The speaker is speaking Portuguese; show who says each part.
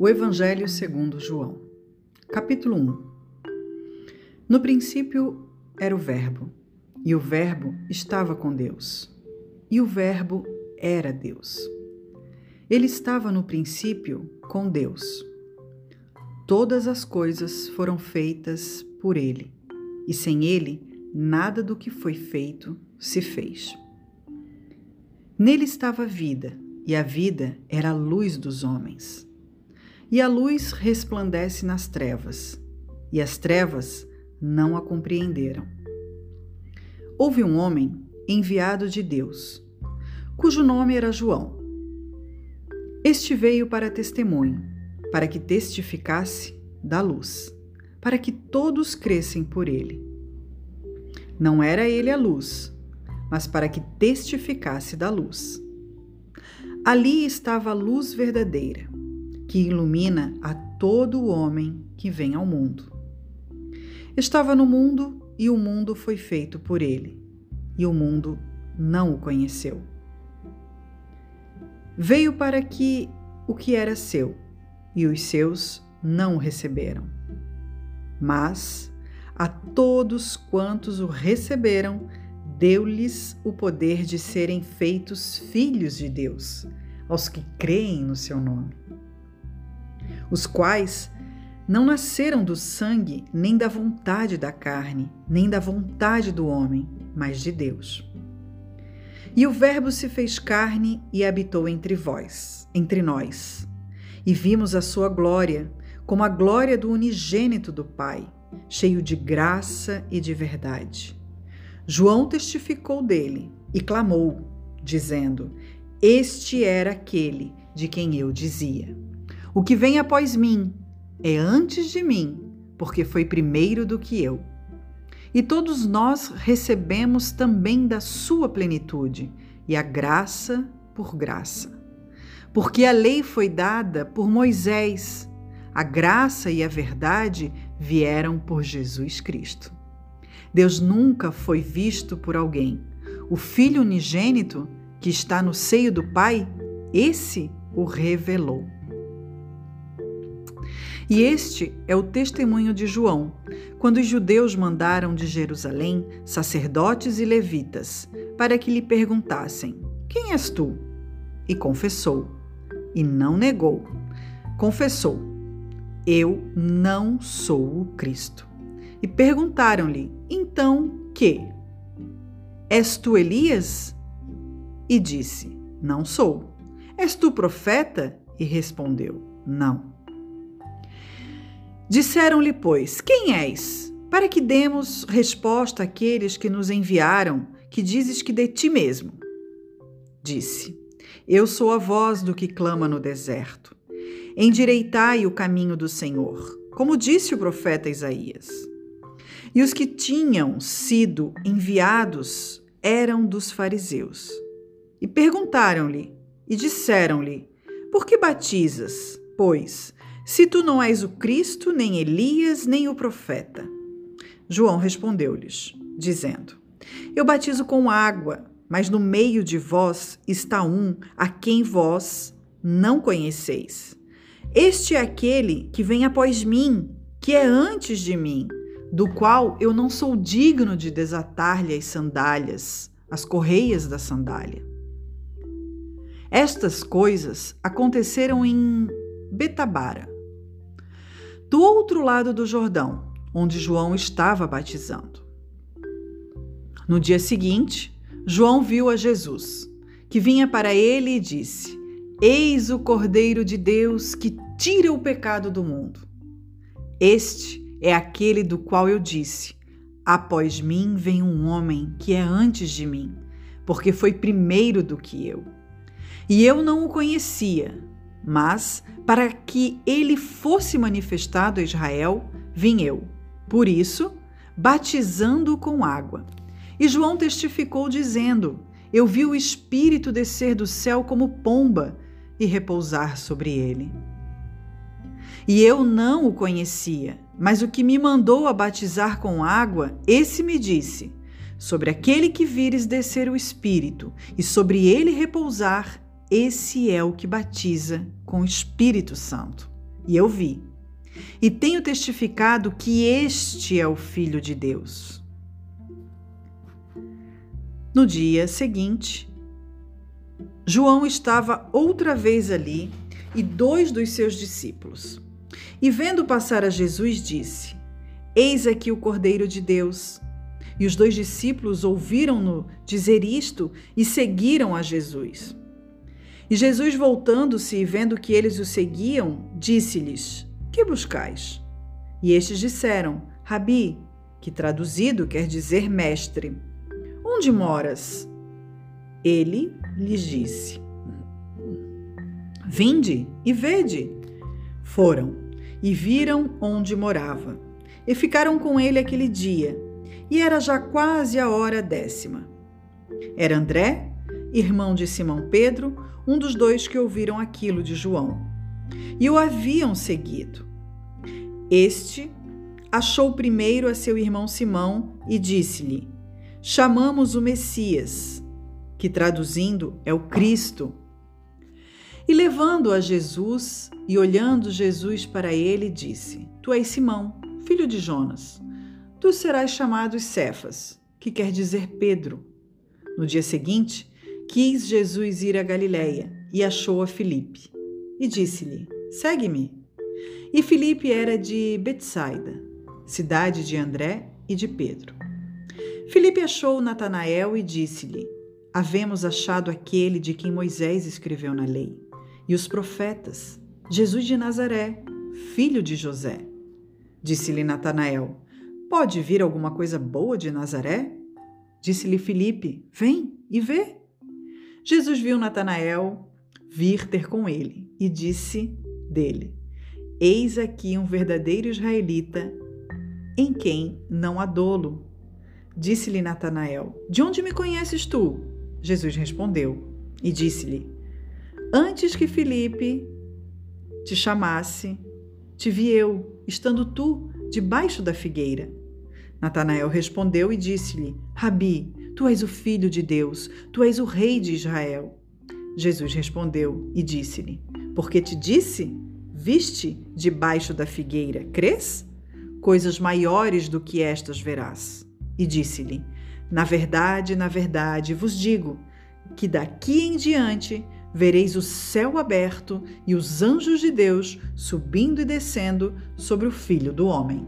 Speaker 1: O Evangelho segundo João. Capítulo 1. No princípio era o Verbo, e o Verbo estava com Deus, e o Verbo era Deus. Ele estava no princípio com Deus. Todas as coisas foram feitas por ele, e sem ele nada do que foi feito se fez. Nele estava a vida, e a vida era a luz dos homens. E a luz resplandece nas trevas, e as trevas não a compreenderam. Houve um homem enviado de Deus, cujo nome era João. Este veio para testemunho, para que testificasse da luz, para que todos crescem por ele. Não era ele a luz, mas para que testificasse da luz. Ali estava a luz verdadeira que ilumina a todo homem que vem ao mundo. Estava no mundo e o mundo foi feito por ele, e o mundo não o conheceu. Veio para que o que era seu, e os seus não o receberam. Mas a todos quantos o receberam, deu-lhes o poder de serem feitos filhos de Deus, aos que creem no seu nome os quais não nasceram do sangue, nem da vontade da carne, nem da vontade do homem, mas de Deus. E o Verbo se fez carne e habitou entre vós, entre nós. E vimos a sua glória, como a glória do unigênito do Pai, cheio de graça e de verdade. João testificou dele e clamou, dizendo: Este era aquele de quem eu dizia. O que vem após mim é antes de mim, porque foi primeiro do que eu. E todos nós recebemos também da sua plenitude, e a graça por graça. Porque a lei foi dada por Moisés, a graça e a verdade vieram por Jesus Cristo. Deus nunca foi visto por alguém. O Filho unigênito, que está no seio do Pai, esse o revelou. E este é o testemunho de João, quando os judeus mandaram de Jerusalém sacerdotes e levitas para que lhe perguntassem: Quem és tu? E confessou, e não negou. Confessou: Eu não sou o Cristo. E perguntaram-lhe: Então que? És tu Elias? E disse: Não sou. És tu profeta? E respondeu: Não. Disseram-lhe, pois, quem és? Para que demos resposta àqueles que nos enviaram, que dizes que de ti mesmo. Disse: Eu sou a voz do que clama no deserto. Endireitai o caminho do Senhor, como disse o profeta Isaías. E os que tinham sido enviados eram dos fariseus. E perguntaram-lhe, e disseram-lhe: Por que batizas, pois, se tu não és o Cristo, nem Elias, nem o profeta. João respondeu-lhes, dizendo: Eu batizo com água, mas no meio de vós está um a quem vós não conheceis. Este é aquele que vem após mim, que é antes de mim, do qual eu não sou digno de desatar-lhe as sandálias, as correias da sandália. Estas coisas aconteceram em Betabara, do outro lado do Jordão, onde João estava batizando. No dia seguinte, João viu a Jesus, que vinha para ele e disse: Eis o Cordeiro de Deus que tira o pecado do mundo. Este é aquele do qual eu disse: Após mim vem um homem que é antes de mim, porque foi primeiro do que eu. E eu não o conhecia, mas para que ele fosse manifestado a Israel, vim eu. Por isso, batizando-o com água. E João testificou, dizendo: Eu vi o Espírito descer do céu como pomba e repousar sobre ele. E eu não o conhecia, mas o que me mandou a batizar com água, esse me disse: Sobre aquele que vires descer o Espírito e sobre ele repousar, esse é o que batiza com o Espírito Santo. e eu vi. E tenho testificado que este é o Filho de Deus. No dia seguinte, João estava outra vez ali e dois dos seus discípulos. E vendo passar a Jesus, disse: Eis aqui o Cordeiro de Deus. E os dois discípulos ouviram-no dizer isto e seguiram a Jesus. E Jesus, voltando-se e vendo que eles o seguiam, disse-lhes: Que buscais? E estes disseram: Rabi, que traduzido quer dizer mestre. Onde moras? Ele lhes disse: Vinde e vede. Foram e viram onde morava, e ficaram com ele aquele dia, e era já quase a hora décima. Era André, irmão de Simão Pedro, um dos dois que ouviram aquilo de João, e o haviam seguido. Este achou primeiro a seu irmão Simão e disse-lhe: Chamamos o Messias, que traduzindo é o Cristo. E levando a Jesus e olhando Jesus para ele, disse: Tu és Simão, filho de Jonas. Tu serás chamado Cefas, que quer dizer Pedro. No dia seguinte, quis Jesus ir a Galiléia e achou a Filipe. E disse-lhe: Segue-me. E Filipe era de Betsaida, cidade de André e de Pedro. Filipe achou Natanael e disse-lhe: Havemos achado aquele de quem Moisés escreveu na lei e os profetas, Jesus de Nazaré, filho de José. Disse-lhe Natanael: Pode vir alguma coisa boa de Nazaré? Disse-lhe Filipe: Vem e vê. Jesus viu Natanael vir ter com ele e disse dele: Eis aqui um verdadeiro israelita em quem não há dolo. Disse-lhe Natanael: De onde me conheces tu? Jesus respondeu e disse-lhe: Antes que Felipe te chamasse, te vi eu, estando tu debaixo da figueira. Natanael respondeu e disse-lhe: Rabi, tu és o filho de Deus, tu és o rei de Israel. Jesus respondeu e disse-lhe: Porque te disse, viste debaixo da figueira, crês? Coisas maiores do que estas verás. E disse-lhe: Na verdade, na verdade vos digo que daqui em diante vereis o céu aberto e os anjos de Deus subindo e descendo sobre o Filho do Homem.